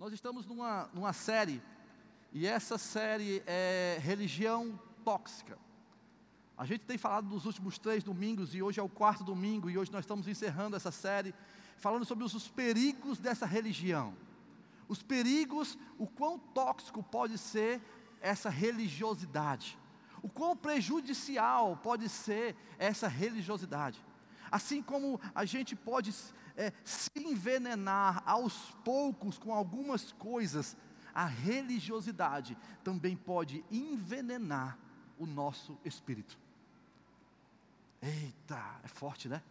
Nós estamos numa, numa série, e essa série é Religião Tóxica. A gente tem falado nos últimos três domingos, e hoje é o quarto domingo, e hoje nós estamos encerrando essa série, falando sobre os, os perigos dessa religião. Os perigos, o quão tóxico pode ser essa religiosidade. O quão prejudicial pode ser essa religiosidade. Assim como a gente pode é, se envenenar aos poucos com algumas coisas, a religiosidade também pode envenenar o nosso espírito. Eita, é forte, né?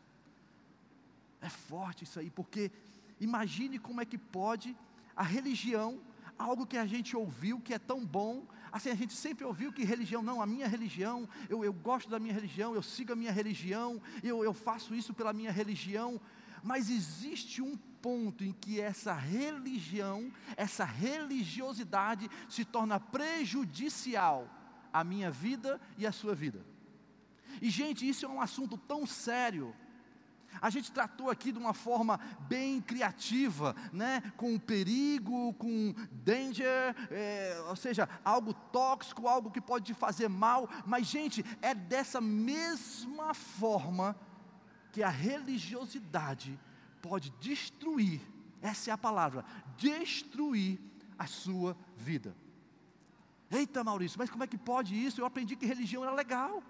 É forte isso aí, porque imagine como é que pode a religião, algo que a gente ouviu que é tão bom, assim a gente sempre ouviu que religião, não, a minha religião, eu, eu gosto da minha religião, eu sigo a minha religião, eu, eu faço isso pela minha religião, mas existe um ponto em que essa religião, essa religiosidade se torna prejudicial à minha vida e à sua vida. E, gente, isso é um assunto tão sério. A gente tratou aqui de uma forma bem criativa, né? com perigo, com danger, é, ou seja, algo tóxico, algo que pode te fazer mal. Mas, gente, é dessa mesma forma que a religiosidade pode destruir, essa é a palavra, destruir a sua vida. Eita Maurício, mas como é que pode isso? Eu aprendi que religião era legal.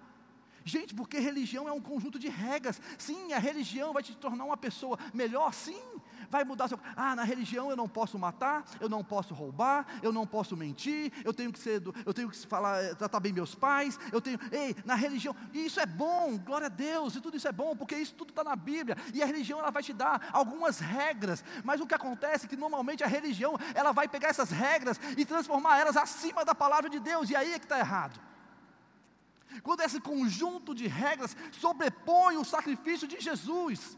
Gente, porque religião é um conjunto de regras. Sim, a religião vai te tornar uma pessoa melhor, sim. Vai mudar seu. Ah, na religião eu não posso matar, eu não posso roubar, eu não posso mentir, eu tenho que ser, eu tenho que falar, eh, tratar bem meus pais, eu tenho. Ei, na religião, isso é bom, glória a Deus, e tudo isso é bom, porque isso tudo está na Bíblia. E a religião ela vai te dar algumas regras, mas o que acontece é que normalmente a religião ela vai pegar essas regras e transformar elas acima da palavra de Deus, e aí é que está errado. Quando esse conjunto de regras sobrepõe o sacrifício de Jesus.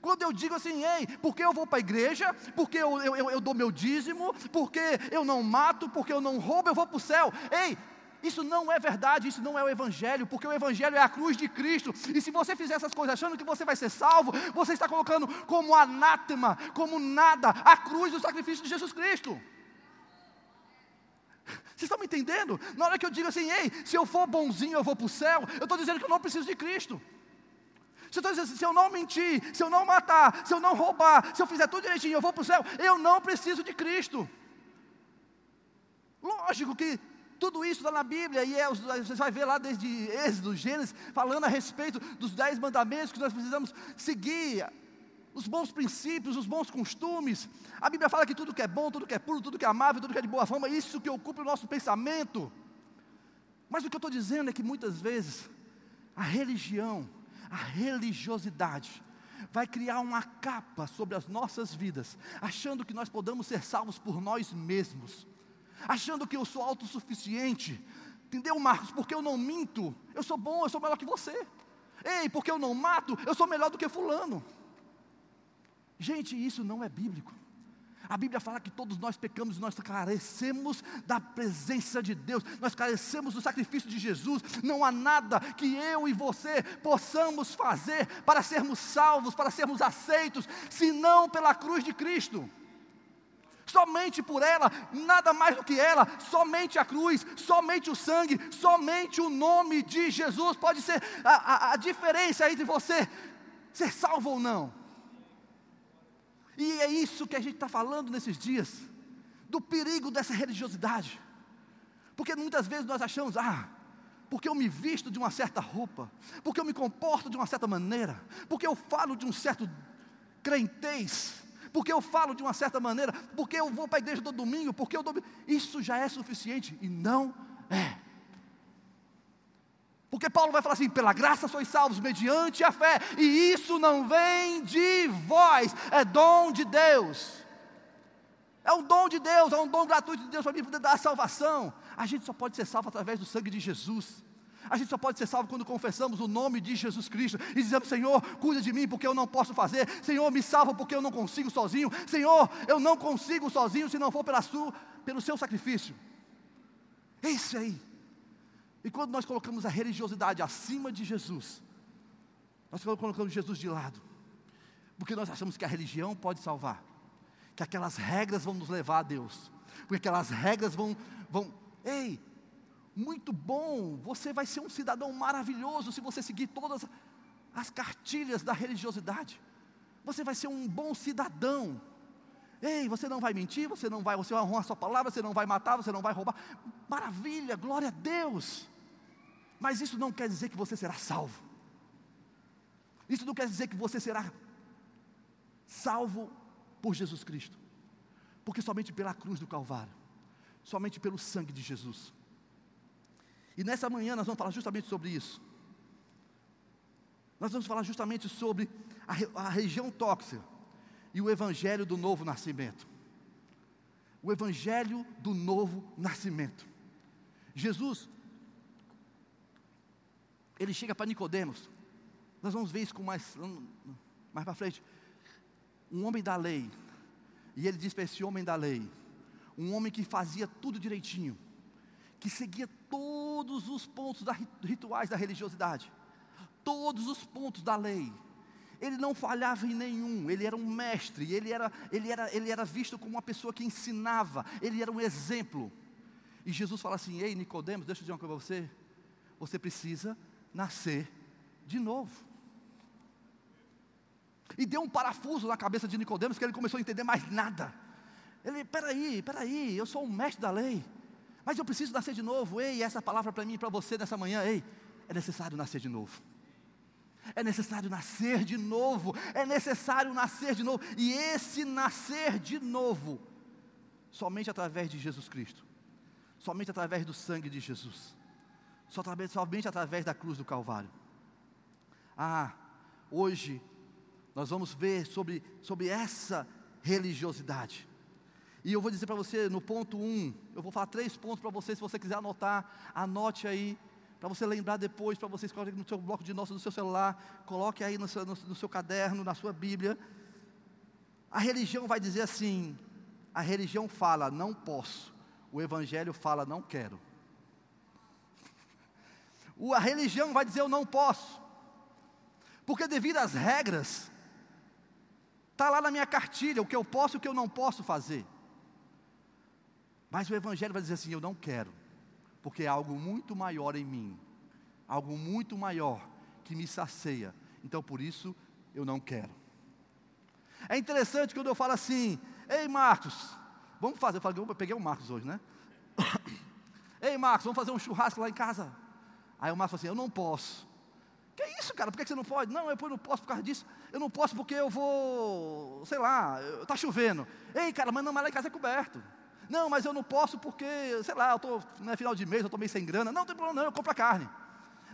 Quando eu digo assim, ei, porque eu vou para a igreja, porque eu, eu, eu dou meu dízimo, porque eu não mato, porque eu não roubo, eu vou para o céu. Ei, isso não é verdade, isso não é o Evangelho, porque o Evangelho é a cruz de Cristo. E se você fizer essas coisas achando que você vai ser salvo, você está colocando como anátema, como nada, a cruz do sacrifício de Jesus Cristo. Vocês estão me entendendo? Na hora que eu digo assim, ei, se eu for bonzinho eu vou para o céu, eu estou dizendo que eu não preciso de Cristo. Se eu dizendo assim, se eu não mentir, se eu não matar, se eu não roubar, se eu fizer tudo direitinho, eu vou para o céu, eu não preciso de Cristo. Lógico que tudo isso está na Bíblia, e é, você vai ver lá desde Êxodo, Gênesis, falando a respeito dos dez mandamentos que nós precisamos seguir os bons princípios, os bons costumes. A Bíblia fala que tudo que é bom, tudo que é puro, tudo que é amável, tudo que é de boa fama, isso que ocupa o nosso pensamento. Mas o que eu estou dizendo é que muitas vezes a religião, a religiosidade, vai criar uma capa sobre as nossas vidas, achando que nós podemos ser salvos por nós mesmos, achando que eu sou autossuficiente. Entendeu, Marcos? Porque eu não minto, eu sou bom, eu sou melhor que você. Ei, porque eu não mato, eu sou melhor do que Fulano. Gente, isso não é bíblico. A Bíblia fala que todos nós pecamos e nós carecemos da presença de Deus, nós carecemos do sacrifício de Jesus. Não há nada que eu e você possamos fazer para sermos salvos, para sermos aceitos, senão pela cruz de Cristo. Somente por ela, nada mais do que ela, somente a cruz, somente o sangue, somente o nome de Jesus pode ser a, a, a diferença entre você ser salvo ou não. E é isso que a gente está falando nesses dias, do perigo dessa religiosidade. Porque muitas vezes nós achamos, ah, porque eu me visto de uma certa roupa, porque eu me comporto de uma certa maneira, porque eu falo de um certo crentez, porque eu falo de uma certa maneira, porque eu vou para a igreja todo domingo, porque eu dou. Isso já é suficiente e não é. Porque Paulo vai falar assim: pela graça sois salvos mediante a fé, e isso não vem de vós, é dom de Deus. É um dom de Deus, é um dom gratuito de Deus para mim poder dar a salvação. A gente só pode ser salvo através do sangue de Jesus. A gente só pode ser salvo quando confessamos o nome de Jesus Cristo e dizemos: Senhor, cuida de mim porque eu não posso fazer. Senhor, me salva porque eu não consigo sozinho. Senhor, eu não consigo sozinho se não for pela sua, pelo seu sacrifício. É isso aí. E quando nós colocamos a religiosidade acima de Jesus, nós colocamos Jesus de lado, porque nós achamos que a religião pode salvar, que aquelas regras vão nos levar a Deus, porque aquelas regras vão, vão, ei, muito bom, você vai ser um cidadão maravilhoso se você seguir todas as cartilhas da religiosidade. Você vai ser um bom cidadão. Ei, você não vai mentir, você não vai, você vai honrar a sua palavra, você não vai matar, você não vai roubar. Maravilha, glória a Deus. Mas isso não quer dizer que você será salvo. Isso não quer dizer que você será salvo por Jesus Cristo. Porque somente pela cruz do Calvário, somente pelo sangue de Jesus. E nessa manhã nós vamos falar justamente sobre isso. Nós vamos falar justamente sobre a, a região tóxica e o evangelho do novo nascimento. O evangelho do novo nascimento. Jesus ele chega para Nicodemos. Nós vamos ver isso com mais mais para frente. Um homem da lei. E ele diz para esse homem da lei, um homem que fazia tudo direitinho, que seguia todos os pontos da, rituais da religiosidade, todos os pontos da lei ele não falhava em nenhum, ele era um mestre, ele era, ele, era, ele era visto como uma pessoa que ensinava, ele era um exemplo. E Jesus fala assim: Ei, Nicodemos, deixa eu dizer uma coisa para você. Você precisa nascer de novo. E deu um parafuso na cabeça de Nicodemos que ele começou a entender mais nada. Ele, peraí, peraí, eu sou um mestre da lei, mas eu preciso nascer de novo. Ei, essa palavra para mim e para você nessa manhã, ei, é necessário nascer de novo. É necessário nascer de novo, é necessário nascer de novo, e esse nascer de novo, somente através de Jesus Cristo, somente através do sangue de Jesus, somente através da cruz do Calvário. Ah, hoje nós vamos ver sobre, sobre essa religiosidade. E eu vou dizer para você, no ponto 1, um, eu vou falar três pontos para você, se você quiser anotar, anote aí para você lembrar depois, para você escrever no seu bloco de notas do seu celular, coloque aí no seu, no, no seu caderno, na sua Bíblia. A religião vai dizer assim: a religião fala, não posso, o Evangelho fala, não quero. A religião vai dizer, eu não posso, porque devido às regras, está lá na minha cartilha o que eu posso e o que eu não posso fazer. Mas o Evangelho vai dizer assim: eu não quero porque é algo muito maior em mim, algo muito maior que me sacia. Então por isso eu não quero. É interessante quando eu falo assim: Ei Marcos, vamos fazer. Eu, falei, eu peguei o Marcos hoje, né? Ei Marcos, vamos fazer um churrasco lá em casa. Aí o Marcos falou assim: Eu não posso. Que isso, cara? Por que você não pode? Não, eu não posso por causa disso. Eu não posso porque eu vou, sei lá, está chovendo. Ei, cara, mas não, mas lá em casa é coberto. Não, mas eu não posso porque, sei lá, eu estou no final de mês, eu estou meio sem grana. Não, não tem problema não, eu compro a carne.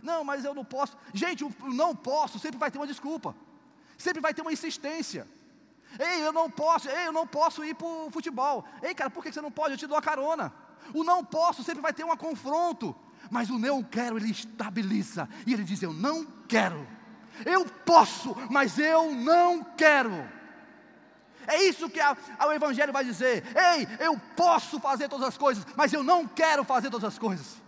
Não, mas eu não posso. Gente, o não posso sempre vai ter uma desculpa. Sempre vai ter uma insistência. Ei, eu não posso, ei, eu não posso ir para o futebol. Ei, cara, por que você não pode? Eu te dou a carona. O não posso sempre vai ter um confronto. Mas o não quero, ele estabiliza. E ele diz: Eu não quero. Eu posso, mas eu não quero. É isso que a, a, o Evangelho vai dizer. Ei, eu posso fazer todas as coisas, mas eu não quero fazer todas as coisas.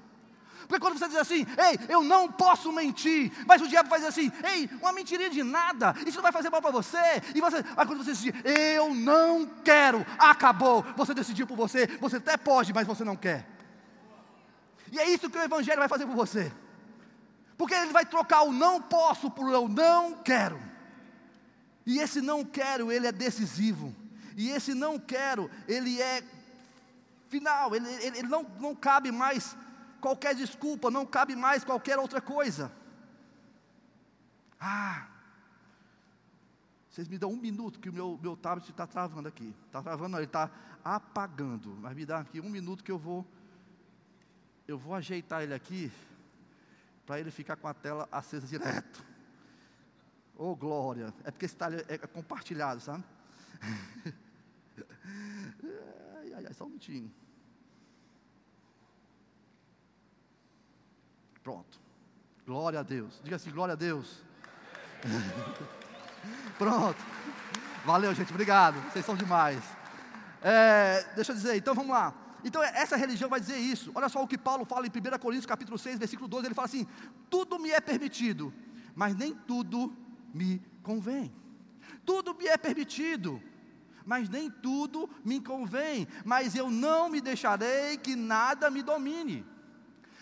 Porque quando você diz assim, ei, eu não posso mentir, mas o diabo dizer assim, ei, uma mentirinha de nada, isso não vai fazer mal para você. E você, quando você diz, eu não quero, acabou, você decidiu por você, você até pode, mas você não quer. E é isso que o Evangelho vai fazer por você. Porque ele vai trocar o não posso por eu não quero. E esse não quero, ele é decisivo. E esse não quero, ele é final, ele, ele, ele não, não cabe mais qualquer desculpa, não cabe mais qualquer outra coisa. Ah, vocês me dão um minuto que o meu, meu tablet está travando aqui. Está travando, não, ele está apagando. Mas me dá aqui um minuto que eu vou. Eu vou ajeitar ele aqui. Para ele ficar com a tela acesa direto. Oh, glória. É porque esse talho é compartilhado, sabe? ai, ai, ai, só um minutinho. Pronto. Glória a Deus. Diga assim, glória a Deus. Pronto. Valeu, gente. Obrigado. Vocês são demais. É, deixa eu dizer, então vamos lá. Então essa religião vai dizer isso. Olha só o que Paulo fala em 1 Coríntios capítulo 6, versículo 12, ele fala assim: "Tudo me é permitido, mas nem tudo me convém. Tudo me é permitido, mas nem tudo me convém, mas eu não me deixarei que nada me domine.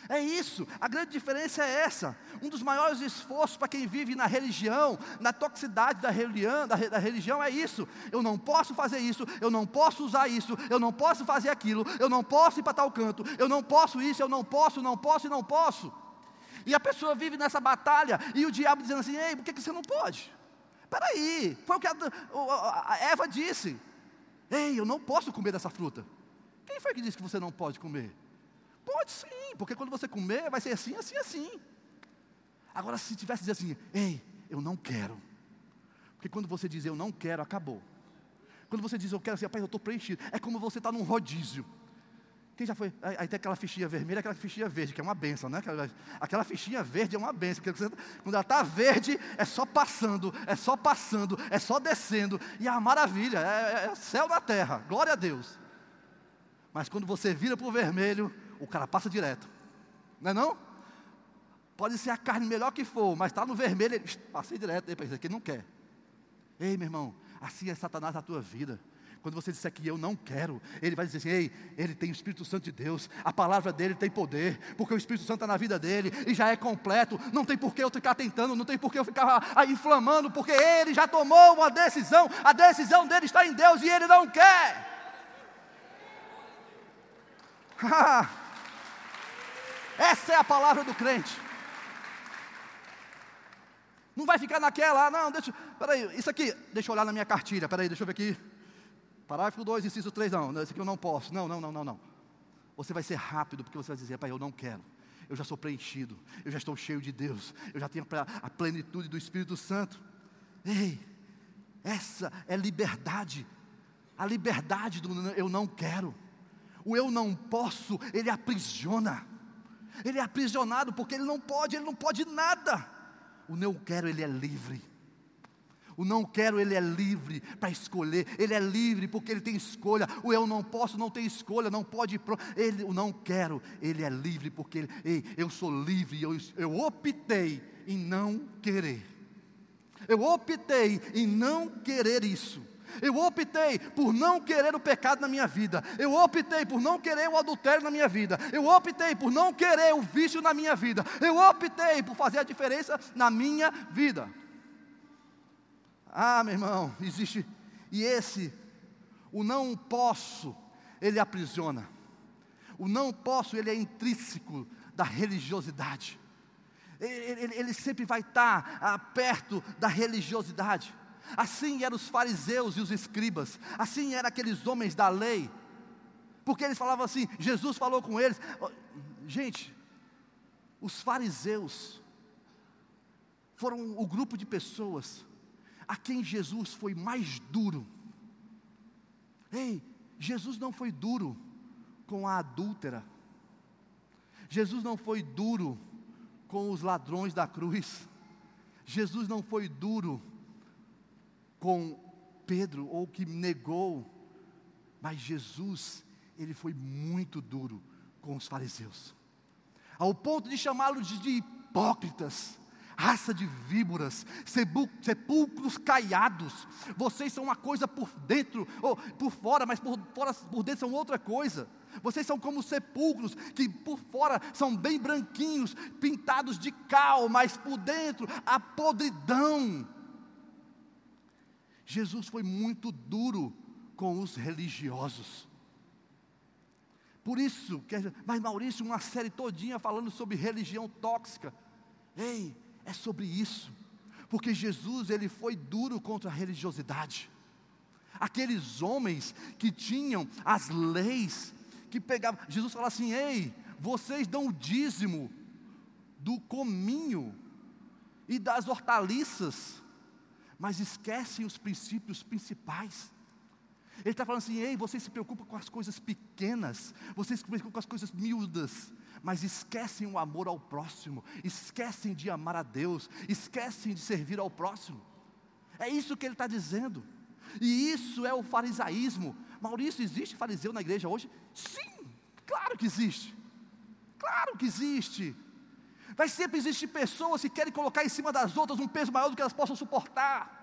É isso, a grande diferença é essa. Um dos maiores esforços para quem vive na religião, na toxicidade da religião, da, da, religião é isso. Eu não posso fazer isso, eu não posso usar isso, eu não posso fazer aquilo, eu não posso ir para tal canto, eu não posso isso, eu não posso, não posso e não posso. E a pessoa vive nessa batalha e o diabo dizendo assim: ei, por que, você não pode? Peraí, foi o que a, a Eva disse. Ei, eu não posso comer dessa fruta. Quem foi que disse que você não pode comer? Pode sim, porque quando você comer, vai ser assim, assim, assim. Agora, se tivesse dizer assim, ei, eu não quero. Porque quando você diz eu não quero, acabou. Quando você diz eu quero, assim, rapaz, eu estou preenchido. É como você está num rodízio. Quem já foi? Aí tem aquela fichinha vermelha, aquela fichinha verde, que é uma benção, né? Aquela, aquela fichinha verde é uma benção, porque você, quando ela está verde, é só passando, é só passando, é só descendo, e é uma maravilha, é, é, é céu da terra, glória a Deus. Mas quando você vira para o vermelho, o cara passa direto. Não é não? Pode ser a carne melhor que for, mas está no vermelho, ele passei direto, isso aqui não quer. Ei, meu irmão, assim é Satanás na tua vida. Quando você disser que eu não quero, ele vai dizer assim: ei, ele tem o Espírito Santo de Deus, a palavra dele tem poder, porque o Espírito Santo está na vida dele e já é completo. Não tem por que eu ficar tentando, não tem por que eu ficar aí inflamando, porque ele já tomou uma decisão, a decisão dele está em Deus e ele não quer. Essa é a palavra do crente. Não vai ficar naquela, ah, não, deixa, peraí, isso aqui, deixa eu olhar na minha cartilha, peraí, deixa eu ver aqui. Parágrafo 2, inciso 3, não, esse aqui eu não posso, não, não, não, não, não. Você vai ser rápido, porque você vai dizer, pai, eu não quero. Eu já sou preenchido, eu já estou cheio de Deus, eu já tenho a plenitude do Espírito Santo. Ei, essa é liberdade, a liberdade do eu não quero. O eu não posso, ele aprisiona. Ele é aprisionado porque ele não pode, ele não pode nada. O não quero, ele é livre. O não quero, ele é livre para escolher, ele é livre porque ele tem escolha. O eu não posso, não tem escolha, não pode. Ele, o não quero, ele é livre porque ele, ei, eu sou livre, eu, eu optei em não querer. Eu optei em não querer isso. Eu optei por não querer o pecado na minha vida. Eu optei por não querer o adultério na minha vida. Eu optei por não querer o vício na minha vida. Eu optei por fazer a diferença na minha vida. Ah, meu irmão, existe. E esse, o não posso, ele aprisiona. O não posso, ele é intrínseco da religiosidade. Ele, ele, ele sempre vai estar ah, perto da religiosidade. Assim eram os fariseus e os escribas, assim eram aqueles homens da lei, porque eles falavam assim, Jesus falou com eles. Gente, os fariseus foram o grupo de pessoas a quem Jesus foi mais duro. Ei, Jesus não foi duro com a adúltera, Jesus não foi duro com os ladrões da cruz, Jesus não foi duro com Pedro, ou que negou, mas Jesus, ele foi muito duro com os fariseus, ao ponto de chamá-los de hipócritas, raça de víboras, sepulcros caiados. Vocês são uma coisa por dentro, ou por fora, mas por, fora, por dentro são outra coisa. Vocês são como sepulcros que por fora são bem branquinhos, pintados de cal, mas por dentro a podridão. Jesus foi muito duro com os religiosos. Por isso, mas Maurício, uma série todinha falando sobre religião tóxica. Ei, é sobre isso. Porque Jesus, ele foi duro contra a religiosidade. Aqueles homens que tinham as leis, que pegavam, Jesus fala assim: "Ei, vocês dão o dízimo do cominho e das hortaliças, mas esquecem os princípios principais. Ele está falando assim: ei, vocês se preocupam com as coisas pequenas, vocês se preocupam com as coisas miúdas, mas esquecem o amor ao próximo, esquecem de amar a Deus, esquecem de servir ao próximo. É isso que ele está dizendo, e isso é o farisaísmo. Maurício, existe fariseu na igreja hoje? Sim, claro que existe, claro que existe. Vai sempre existir pessoas que querem colocar em cima das outras um peso maior do que elas possam suportar.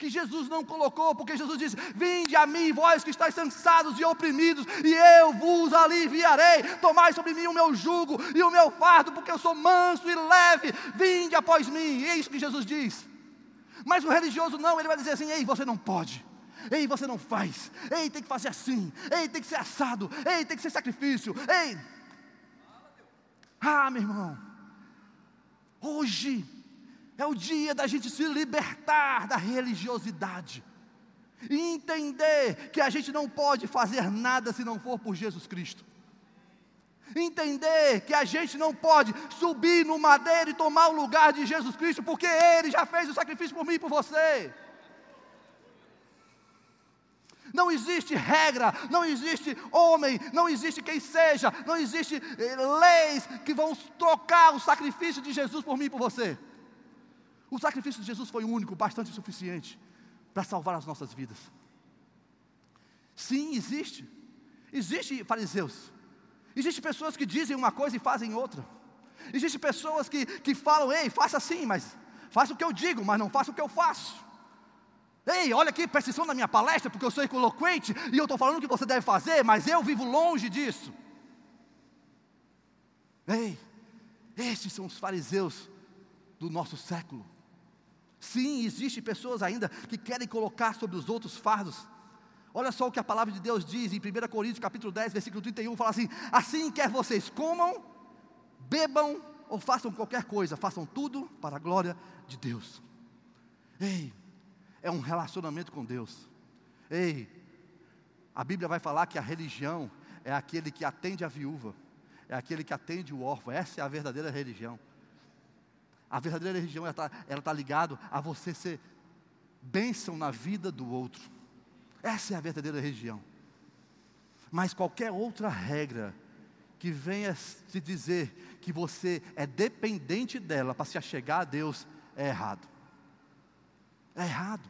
Que Jesus não colocou, porque Jesus disse: Vinde a mim, vós que estáis cansados e oprimidos, e eu vos aliviarei. Tomai sobre mim o meu jugo e o meu fardo, porque eu sou manso e leve. Vinde após mim. E é isso que Jesus diz. Mas o religioso não, ele vai dizer assim: Ei, você não pode. Ei, você não faz. Ei, tem que fazer assim. Ei, tem que ser assado. Ei, tem que ser sacrifício. Ei. Ah, meu irmão. Hoje é o dia da gente se libertar da religiosidade. E entender que a gente não pode fazer nada se não for por Jesus Cristo. Entender que a gente não pode subir no madeiro e tomar o lugar de Jesus Cristo, porque Ele já fez o sacrifício por mim e por você. Não existe regra, não existe homem, não existe quem seja, não existe eh, leis que vão trocar o sacrifício de Jesus por mim e por você. O sacrifício de Jesus foi único, bastante suficiente para salvar as nossas vidas. Sim, existe. Existe fariseus. Existem pessoas que dizem uma coisa e fazem outra. Existem pessoas que, que falam, ei, faça assim, mas faça o que eu digo, mas não faça o que eu faço. Ei, olha aqui, presta atenção na minha palestra, porque eu sou eloquente e eu estou falando o que você deve fazer, mas eu vivo longe disso. Ei, esses são os fariseus do nosso século. Sim, existem pessoas ainda que querem colocar sobre os outros fardos. Olha só o que a palavra de Deus diz em 1 Coríntios capítulo 10, versículo 31, fala assim: assim quer vocês comam, bebam ou façam qualquer coisa, façam tudo para a glória de Deus. Ei, é um relacionamento com Deus. Ei, a Bíblia vai falar que a religião é aquele que atende a viúva, é aquele que atende o órfão, essa é a verdadeira religião. A verdadeira religião está tá ligada a você ser bênção na vida do outro. Essa é a verdadeira religião. Mas qualquer outra regra que venha te dizer que você é dependente dela para se achegar a Deus é errado. É errado.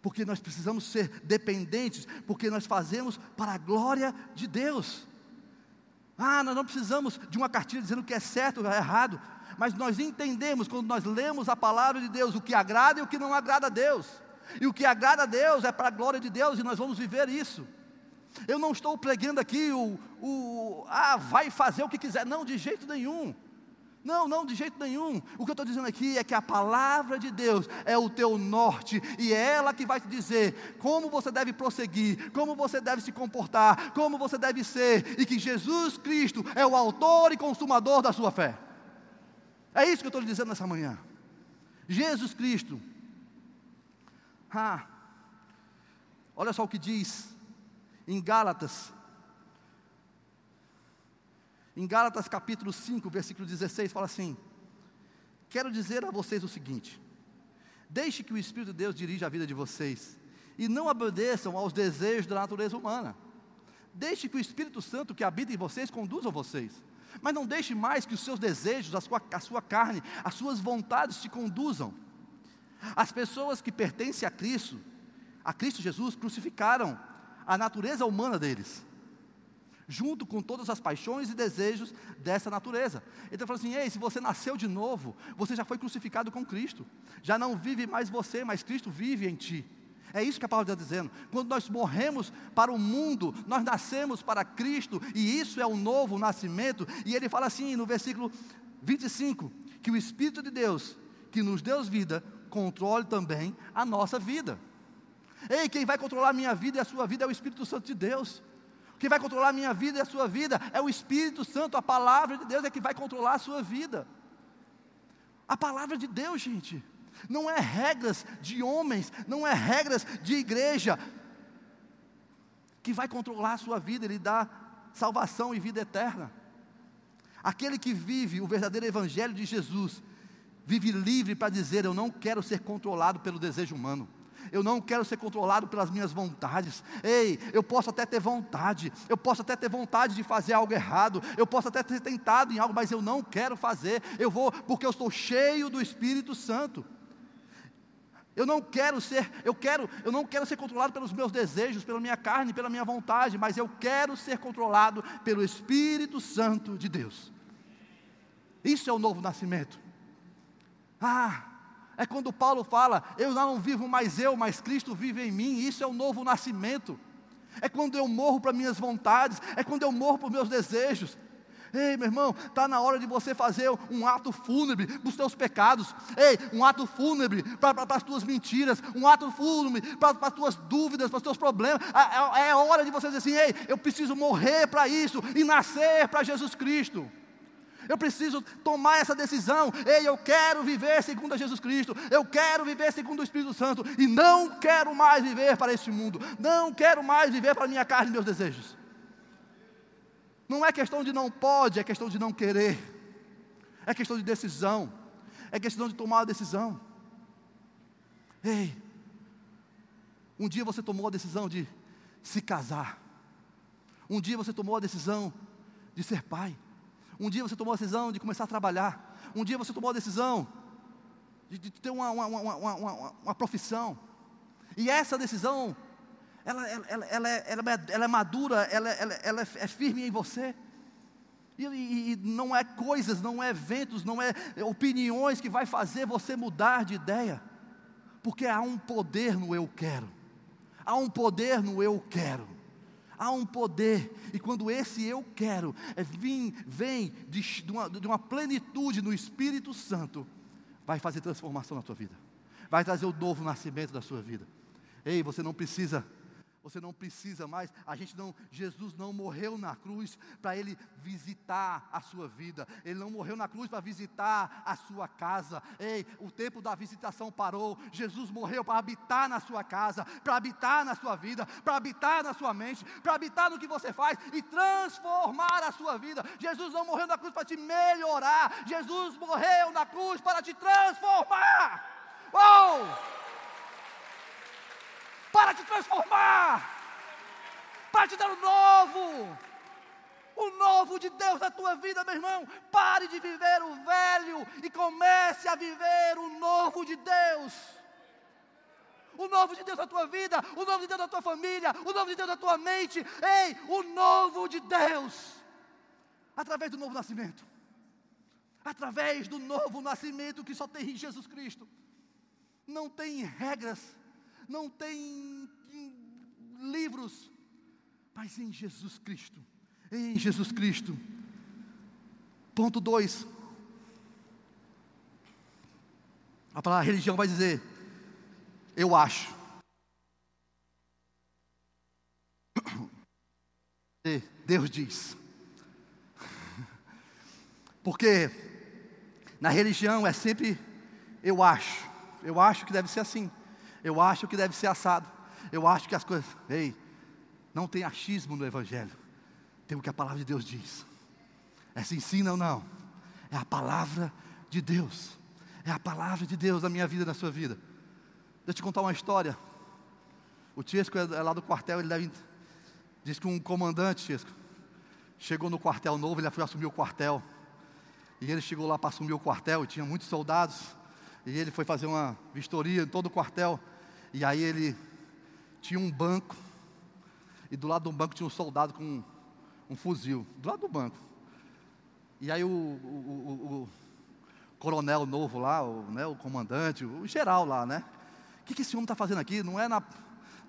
Porque nós precisamos ser dependentes, porque nós fazemos para a glória de Deus. Ah, nós não precisamos de uma cartilha dizendo o que é certo ou é errado mas nós entendemos quando nós lemos a palavra de Deus o que agrada e o que não agrada a Deus. E o que agrada a Deus é para a glória de Deus e nós vamos viver isso. Eu não estou pregando aqui o, o ah, vai fazer o que quiser, não, de jeito nenhum. Não, não, de jeito nenhum. O que eu estou dizendo aqui é que a palavra de Deus é o teu norte e é ela que vai te dizer como você deve prosseguir, como você deve se comportar, como você deve ser, e que Jesus Cristo é o autor e consumador da sua fé. É isso que eu estou lhe dizendo nessa manhã. Jesus Cristo. Ah, olha só o que diz em Gálatas. Em Gálatas capítulo 5, versículo 16, fala assim: Quero dizer a vocês o seguinte: Deixe que o Espírito de Deus dirija a vida de vocês e não obedeçam aos desejos da natureza humana. Deixe que o Espírito Santo que habita em vocês conduza vocês. Mas não deixe mais que os seus desejos, a sua, a sua carne, as suas vontades te conduzam. As pessoas que pertencem a Cristo, a Cristo Jesus, crucificaram a natureza humana deles, junto com todas as paixões e desejos dessa natureza. Então ele falou assim: ei, se você nasceu de novo, você já foi crucificado com Cristo, já não vive mais você, mas Cristo vive em ti. É isso que a palavra está dizendo. Quando nós morremos para o mundo, nós nascemos para Cristo, e isso é o novo nascimento. E ele fala assim no versículo 25: que o Espírito de Deus, que nos deu vida, controle também a nossa vida. Ei, quem vai controlar a minha vida e a sua vida é o Espírito Santo de Deus. Quem vai controlar a minha vida e a sua vida é o Espírito Santo, a palavra de Deus é que vai controlar a sua vida. A palavra de Deus, gente não é regras de homens, não é regras de igreja que vai controlar a sua vida e lhe dar salvação e vida eterna. Aquele que vive o verdadeiro evangelho de Jesus, vive livre para dizer: Eu não quero ser controlado pelo desejo humano. Eu não quero ser controlado pelas minhas vontades. Ei, eu posso até ter vontade, eu posso até ter vontade de fazer algo errado, eu posso até ter tentado em algo, mas eu não quero fazer. Eu vou porque eu estou cheio do Espírito Santo. Eu não quero ser, eu quero, eu não quero ser controlado pelos meus desejos, pela minha carne, pela minha vontade, mas eu quero ser controlado pelo Espírito Santo de Deus. Isso é o novo nascimento. Ah, É quando Paulo fala: Eu não vivo mais eu, mas Cristo vive em mim. Isso é o novo nascimento. É quando eu morro para minhas vontades, é quando eu morro para meus desejos. Ei, meu irmão, está na hora de você fazer um ato fúnebre para os teus pecados. Ei, um ato fúnebre para as tuas mentiras. Um ato fúnebre para as tuas dúvidas, para os teus problemas. É, é, hora de você dizer assim: ei, eu preciso morrer para isso e nascer para Jesus Cristo. Eu preciso tomar essa decisão. Ei, eu quero viver segundo a Jesus Cristo. Eu quero viver segundo o Espírito Santo. E não quero mais viver para este mundo. Não quero mais viver para a minha carne e meus desejos. Não é questão de não pode, é questão de não querer. É questão de decisão. É questão de tomar a decisão. Ei, um dia você tomou a decisão de se casar. Um dia você tomou a decisão de ser pai. Um dia você tomou a decisão de começar a trabalhar. Um dia você tomou a decisão de, de ter uma, uma, uma, uma, profissão. E essa decisão ela, ela, ela, ela, é, é, é madura, ela, ela, ela é firme em você. E, não é coisas, não é eventos, não é opiniões que vai fazer você mudar de ideia. Porque há um poder no eu quero. Há um poder no eu quero. Há um poder, e quando esse eu quero é, vem, vem de, de, uma, de uma plenitude no Espírito Santo, vai fazer transformação na tua vida, vai trazer o novo nascimento da sua vida. Ei, você não precisa você não precisa mais, a gente não, Jesus não morreu na cruz para ele visitar a sua vida. Ele não morreu na cruz para visitar a sua casa. Ei, o tempo da visitação parou. Jesus morreu para habitar na sua casa, para habitar na sua vida, para habitar na sua mente, para habitar no que você faz e transformar a sua vida. Jesus não morreu na cruz para te melhorar. Jesus morreu na cruz para te transformar. Oh! Para te transformar, para te dar o novo, o novo de Deus na tua vida, meu irmão. Pare de viver o velho e comece a viver o novo de Deus. O novo de Deus na tua vida, o novo de Deus na tua família, o novo de Deus na tua mente. Ei, o novo de Deus, através do novo nascimento, através do novo nascimento que só tem em Jesus Cristo. Não tem regras, não tem livros, mas em Jesus Cristo. Em Jesus Cristo. Ponto 2. A palavra religião vai dizer: Eu acho. Deus diz. Porque na religião é sempre eu acho. Eu acho que deve ser assim. Eu acho que deve ser assado. Eu acho que as coisas. Ei, não tem achismo no Evangelho. Tem o que a palavra de Deus diz. É se ensina ou não? É a palavra de Deus. É a palavra de Deus na minha vida e na sua vida. Deixa eu te contar uma história. O Tiesco é lá do quartel, ele deve, diz que um comandante, Tiesco, chegou no quartel novo, ele foi assumir o quartel. E ele chegou lá para assumir o quartel, e tinha muitos soldados. E ele foi fazer uma vistoria em todo o quartel. E aí ele tinha um banco, e do lado do banco tinha um soldado com um, um fuzil, do lado do banco. E aí o, o, o, o coronel novo lá, o, né, o comandante, o geral lá, né? O que, que esse homem está fazendo aqui? Não é, na,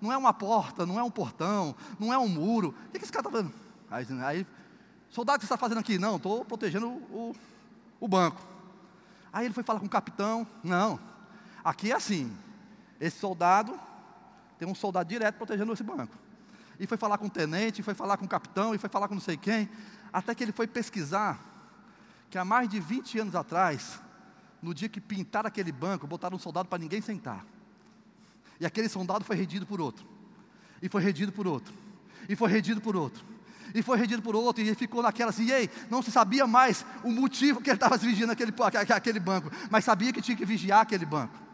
não é uma porta, não é um portão, não é um muro. O que, que esse cara está fazendo? Aí, aí, soldado, o que você está fazendo aqui? Não, estou protegendo o, o banco. Aí ele foi falar com o capitão. Não, aqui é assim. Esse soldado tem um soldado direto protegendo esse banco. E foi falar com o tenente, foi falar com o capitão, e foi falar com não sei quem, até que ele foi pesquisar que há mais de 20 anos atrás, no dia que pintaram aquele banco, botaram um soldado para ninguém sentar. E aquele soldado foi redido por outro. E foi redido por outro. E foi redido por outro. E foi redido por outro, e ele ficou naquela assim, ei, não se sabia mais o motivo que ele estava vigiando aquele, aquele banco, mas sabia que tinha que vigiar aquele banco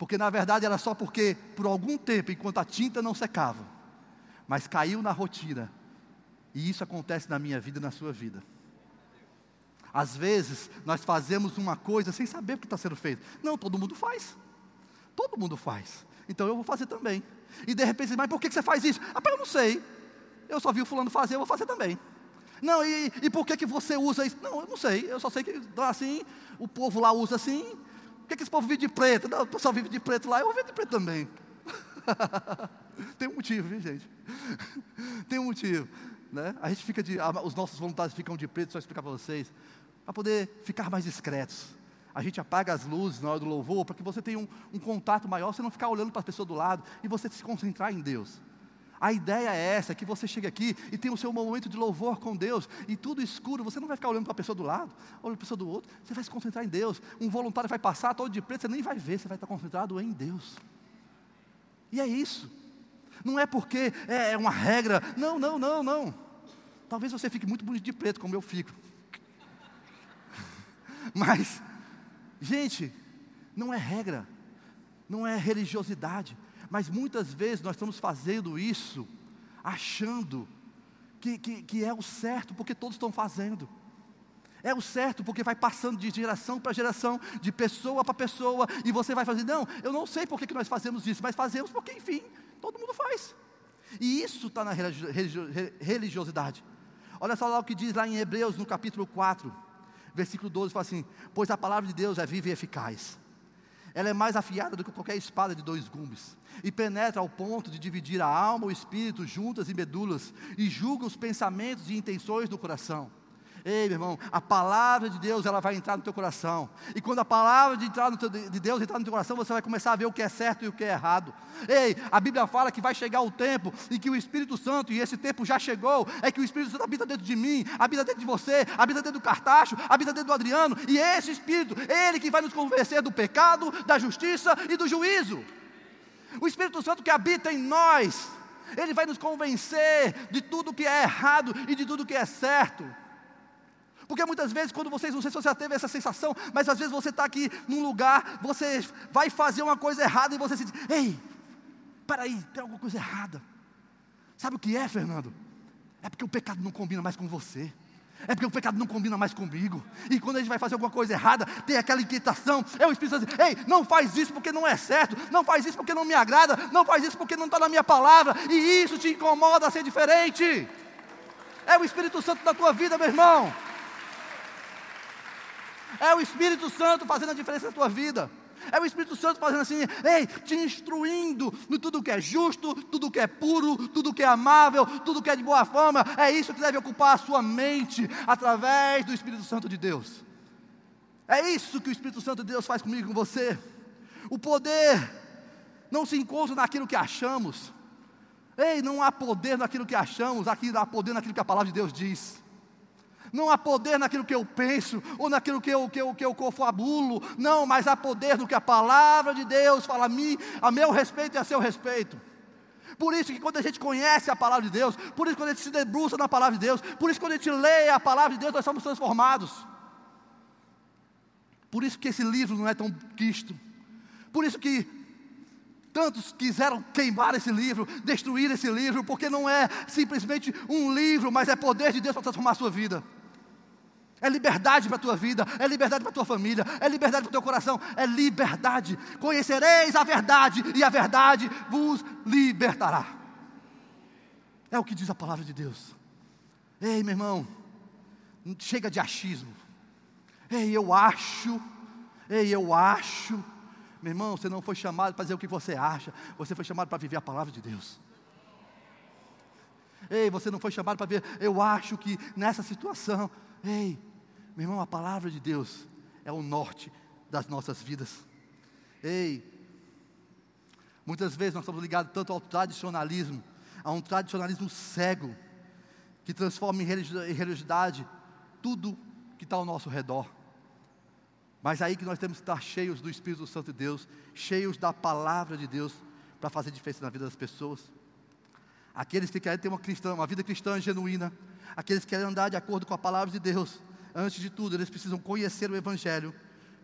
porque na verdade era só porque, por algum tempo, enquanto a tinta não secava, mas caiu na rotina, e isso acontece na minha vida e na sua vida. Às vezes, nós fazemos uma coisa sem saber o que está sendo feito. Não, todo mundo faz. Todo mundo faz. Então eu vou fazer também. E de repente, mas por que você faz isso? Ah, eu não sei. Eu só vi o fulano fazer, eu vou fazer também. Não, e, e por que, que você usa isso? Não, eu não sei. Eu só sei que assim, o povo lá usa assim, que, que esse povo vive de preto? Não, o pessoal vive de preto lá, eu vou viver de preto também. Tem um motivo, viu gente? Tem um motivo. Né? A gente fica de. Os nossos voluntários ficam de preto, só explicar para vocês. Para poder ficar mais discretos. A gente apaga as luzes na hora do louvor para que você tenha um, um contato maior, você não ficar olhando para a pessoa do lado e você se concentrar em Deus. A ideia é essa, que você chegue aqui e tenha o seu momento de louvor com Deus, e tudo escuro, você não vai ficar olhando para a pessoa do lado, olhando para a pessoa do outro, você vai se concentrar em Deus. Um voluntário vai passar todo de preto, você nem vai ver, você vai estar concentrado em Deus. E é isso. Não é porque é, é uma regra. Não, não, não, não. Talvez você fique muito bonito de preto, como eu fico. Mas, gente, não é regra, não é religiosidade. Mas muitas vezes nós estamos fazendo isso achando que, que, que é o certo, porque todos estão fazendo. É o certo, porque vai passando de geração para geração, de pessoa para pessoa, e você vai fazer, não, eu não sei por que, nós fazemos isso, mas fazemos porque, enfim, todo mundo faz. E isso está na religiosidade. Olha só lá o que diz lá em Hebreus, no capítulo 4, versículo 12, fala assim: Pois a palavra de Deus é viva e eficaz. Ela é mais afiada do que qualquer espada de dois gumes, e penetra ao ponto de dividir a alma, o espírito, juntas e medulas, e julga os pensamentos e intenções do coração. Ei, meu irmão, a palavra de Deus ela vai entrar no teu coração. E quando a palavra de, entrar no teu, de Deus entrar no teu coração, você vai começar a ver o que é certo e o que é errado. Ei, a Bíblia fala que vai chegar o tempo em que o Espírito Santo, e esse tempo já chegou, é que o Espírito Santo habita dentro de mim, habita dentro de você, habita dentro do Cartacho, habita dentro do Adriano, e esse Espírito, ele que vai nos convencer do pecado, da justiça e do juízo. O Espírito Santo que habita em nós, ele vai nos convencer de tudo que é errado e de tudo que é certo. Porque muitas vezes, quando vocês, não sei se você já teve essa sensação, mas às vezes você está aqui num lugar, você vai fazer uma coisa errada e você se diz: Ei, peraí, tem alguma coisa errada. Sabe o que é, Fernando? É porque o pecado não combina mais com você. É porque o pecado não combina mais comigo. E quando a gente vai fazer alguma coisa errada, tem aquela inquietação. É o Espírito Santo Ei, não faz isso porque não é certo. Não faz isso porque não me agrada. Não faz isso porque não está na minha palavra. E isso te incomoda a ser diferente. É o Espírito Santo da tua vida, meu irmão. É o Espírito Santo fazendo a diferença na tua vida. É o Espírito Santo fazendo assim, ei, te instruindo no tudo que é justo, tudo que é puro, tudo que é amável, tudo que é de boa forma. É isso que deve ocupar a sua mente através do Espírito Santo de Deus. É isso que o Espírito Santo de Deus faz comigo e com você. O poder não se encontra naquilo que achamos. Ei, não há poder naquilo que achamos, aqui há poder naquilo que a palavra de Deus diz. Não há poder naquilo que eu penso, ou naquilo que eu, que eu, que eu confabulo. Não, mas há poder no que a palavra de Deus fala a mim, a meu respeito e a seu respeito. Por isso que quando a gente conhece a palavra de Deus, por isso que quando a gente se debruça na palavra de Deus, por isso que quando a gente lê a palavra de Deus, nós somos transformados. Por isso que esse livro não é tão quisto. Por isso que tantos quiseram queimar esse livro, destruir esse livro, porque não é simplesmente um livro, mas é poder de Deus para transformar a sua vida. É liberdade para a tua vida, é liberdade para a tua família, é liberdade para o teu coração, é liberdade. Conhecereis a verdade e a verdade vos libertará. É o que diz a palavra de Deus. Ei, meu irmão, chega de achismo. Ei, eu acho, ei, eu acho. Meu irmão, você não foi chamado para dizer o que você acha, você foi chamado para viver a palavra de Deus. Ei, você não foi chamado para ver, eu acho que nessa situação, ei, meu irmão, a palavra de Deus é o norte das nossas vidas. Ei, muitas vezes nós estamos ligados tanto ao tradicionalismo, a um tradicionalismo cego, que transforma em religiosidade tudo que está ao nosso redor. Mas aí que nós temos que estar cheios do Espírito Santo de Deus, cheios da palavra de Deus, para fazer diferença na vida das pessoas. Aqueles que querem ter uma, cristã, uma vida cristã genuína, aqueles que querem andar de acordo com a palavra de Deus, antes de tudo, eles precisam conhecer o Evangelho,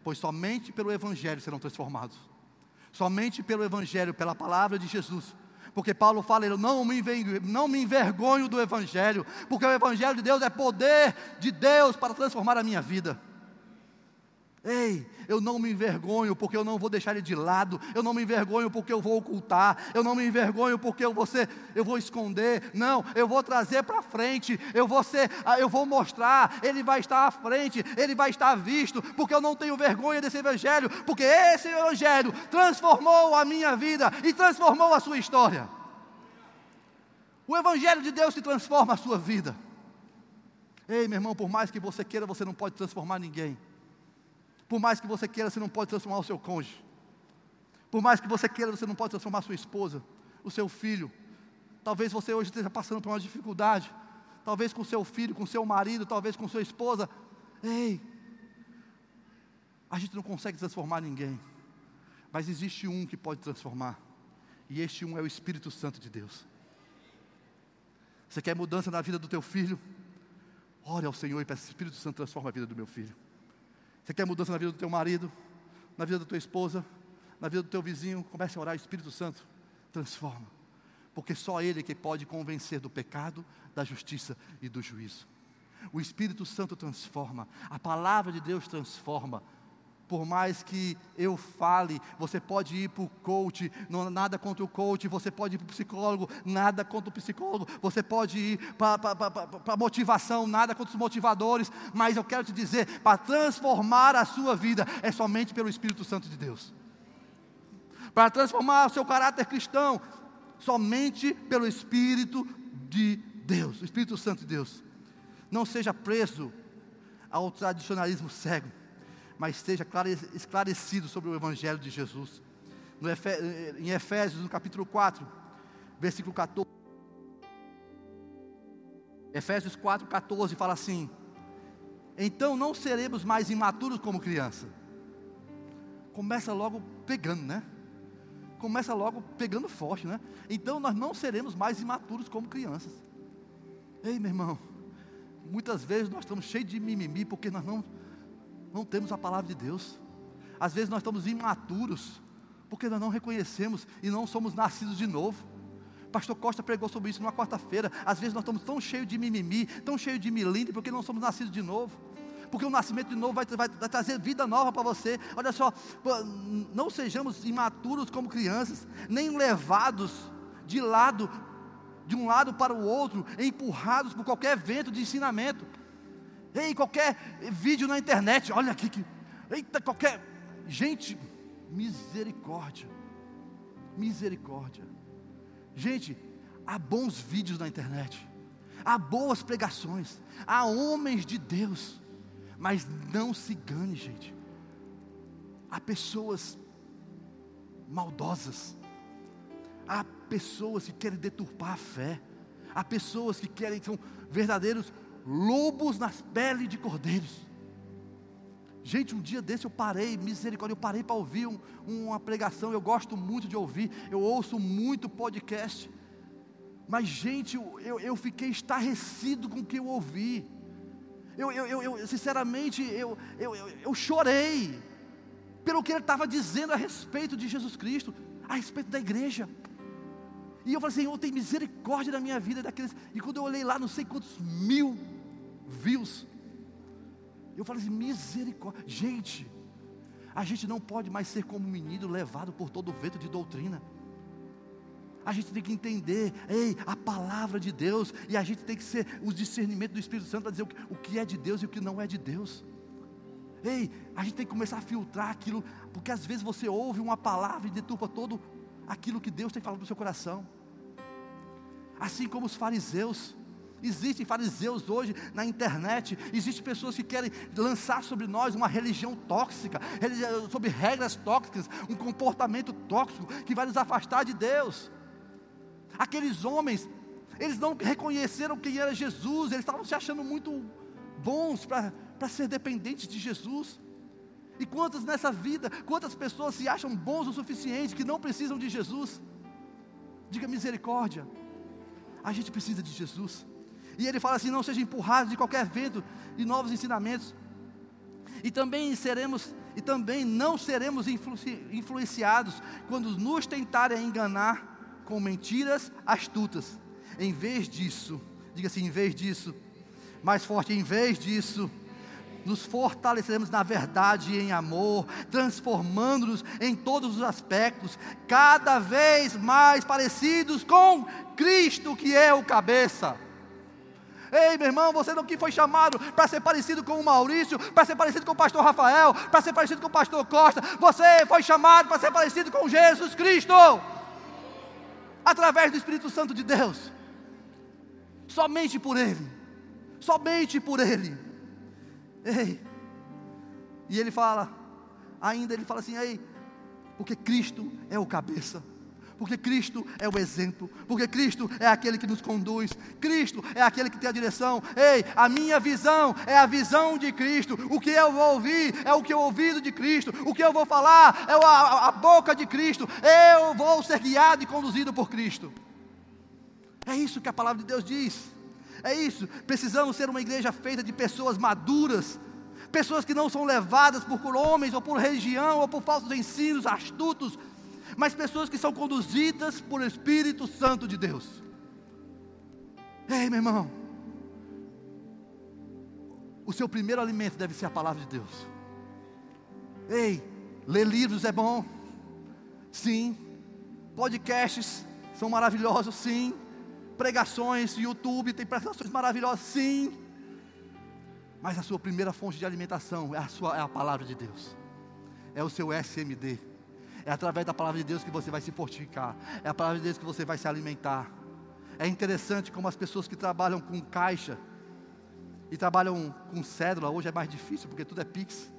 pois somente pelo Evangelho serão transformados. Somente pelo Evangelho, pela palavra de Jesus. Porque Paulo fala, ele não me, não me envergonho do Evangelho, porque o Evangelho de Deus é poder de Deus para transformar a minha vida. Ei, eu não me envergonho porque eu não vou deixar ele de lado, eu não me envergonho porque eu vou ocultar, eu não me envergonho porque eu vou, ser, eu vou esconder, não, eu vou trazer para frente, eu vou ser, ah, eu vou mostrar, ele vai estar à frente, ele vai estar visto, porque eu não tenho vergonha desse evangelho, porque esse evangelho transformou a minha vida e transformou a sua história. O evangelho de Deus que transforma a sua vida. Ei, meu irmão, por mais que você queira, você não pode transformar ninguém. Por mais que você queira, você não pode transformar o seu cônjuge. Por mais que você queira, você não pode transformar a sua esposa, o seu filho. Talvez você hoje esteja passando por uma dificuldade. Talvez com seu filho, com seu marido, talvez com sua esposa. Ei, a gente não consegue transformar ninguém. Mas existe um que pode transformar. E este um é o Espírito Santo de Deus. Você quer mudança na vida do teu filho? Ore ao Senhor e peça, Espírito Santo transforma a vida do meu filho. Você quer mudança na vida do teu marido, na vida da tua esposa, na vida do teu vizinho? Comece a orar, Espírito Santo, transforma. Porque só Ele é que pode convencer do pecado, da justiça e do juízo. O Espírito Santo transforma, a palavra de Deus transforma, por mais que eu fale, você pode ir para o coach, não, nada contra o coach, você pode ir para o psicólogo, nada contra o psicólogo, você pode ir para a motivação, nada contra os motivadores, mas eu quero te dizer, para transformar a sua vida, é somente pelo Espírito Santo de Deus. Para transformar o seu caráter cristão, somente pelo Espírito de Deus, o Espírito Santo de Deus. Não seja preso ao tradicionalismo cego mas esteja esclarecido sobre o Evangelho de Jesus. em Efésios, no capítulo 4, versículo 14. Efésios 4, 14 fala assim: Então não seremos mais imaturos como criança. Começa logo pegando, né? Começa logo pegando forte, né? Então nós não seremos mais imaturos como crianças. Ei, meu irmão, muitas vezes nós estamos cheios de mimimi porque nós não não temos a palavra de Deus. Às vezes nós estamos imaturos, porque nós não reconhecemos e não somos nascidos de novo. Pastor Costa pregou sobre isso numa quarta-feira. Às vezes nós estamos tão cheios de mimimi, tão cheios de milindre, porque não somos nascidos de novo. Porque o nascimento de novo vai, vai, vai trazer vida nova para você. Olha só, não sejamos imaturos como crianças, nem levados de lado, de um lado para o outro, empurrados por qualquer vento de ensinamento. Ei, qualquer vídeo na internet, olha aqui que. Eita, qualquer. Gente, misericórdia. Misericórdia. Gente, há bons vídeos na internet. Há boas pregações. Há homens de Deus. Mas não se engane, gente. Há pessoas maldosas. Há pessoas que querem deturpar a fé. Há pessoas que querem, são verdadeiros lobos nas peles de cordeiros. Gente, um dia desse eu parei, misericórdia, eu parei para ouvir um, uma pregação, eu gosto muito de ouvir, eu ouço muito podcast. Mas, gente, eu, eu fiquei estarrecido com o que eu ouvi. Eu, eu, eu sinceramente, eu, eu, eu, eu chorei pelo que ele estava dizendo a respeito de Jesus Cristo, a respeito da igreja. E eu falei, Senhor, tem misericórdia da minha vida daqueles. E quando eu olhei lá, não sei quantos mil views. Eu falei assim: misericórdia. Gente, a gente não pode mais ser como um menino levado por todo o vento de doutrina. A gente tem que entender, ei, a palavra de Deus, e a gente tem que ser o discernimento do Espírito Santo para dizer o que, o que é de Deus e o que não é de Deus. Ei, a gente tem que começar a filtrar aquilo, porque às vezes você ouve uma palavra e deturpa todo aquilo que Deus tem falado no seu coração. Assim como os fariseus, Existem fariseus hoje na internet, existem pessoas que querem lançar sobre nós uma religião tóxica, sobre regras tóxicas, um comportamento tóxico que vai nos afastar de Deus. Aqueles homens, eles não reconheceram quem era Jesus, eles estavam se achando muito bons para ser dependentes de Jesus. E quantas nessa vida, quantas pessoas se acham bons o suficiente que não precisam de Jesus? Diga misericórdia. A gente precisa de Jesus. E ele fala assim: não sejam empurrados de qualquer vento de novos ensinamentos. E também seremos, e também não seremos influenciados quando nos tentarem enganar com mentiras astutas. Em vez disso, diga assim, em vez disso, mais forte, em vez disso, nos fortaleceremos na verdade e em amor, transformando-nos em todos os aspectos, cada vez mais parecidos com Cristo, que é o cabeça. Ei, meu irmão, você não que foi chamado para ser parecido com o Maurício, para ser parecido com o pastor Rafael, para ser parecido com o pastor Costa. Você foi chamado para ser parecido com Jesus Cristo. Através do Espírito Santo de Deus. Somente por Ele. Somente por Ele. Ei. E ele fala, ainda ele fala assim, ei, porque Cristo é o cabeça porque Cristo é o exemplo, porque Cristo é aquele que nos conduz, Cristo é aquele que tem a direção. Ei, a minha visão é a visão de Cristo, o que eu vou ouvir é o que eu ouvido de Cristo, o que eu vou falar é a, a boca de Cristo, eu vou ser guiado e conduzido por Cristo. É isso que a palavra de Deus diz. É isso. Precisamos ser uma igreja feita de pessoas maduras, pessoas que não são levadas por homens ou por religião ou por falsos ensinos astutos, mas pessoas que são conduzidas por Espírito Santo de Deus. Ei, meu irmão, o seu primeiro alimento deve ser a palavra de Deus. Ei, ler livros é bom, sim. Podcasts são maravilhosos, sim. Pregações, YouTube tem pregações maravilhosas, sim. Mas a sua primeira fonte de alimentação é a, sua, é a palavra de Deus, é o seu SMD é através da palavra de Deus que você vai se fortificar. É a palavra de Deus que você vai se alimentar. É interessante como as pessoas que trabalham com caixa e trabalham com cédula, hoje é mais difícil porque tudo é Pix.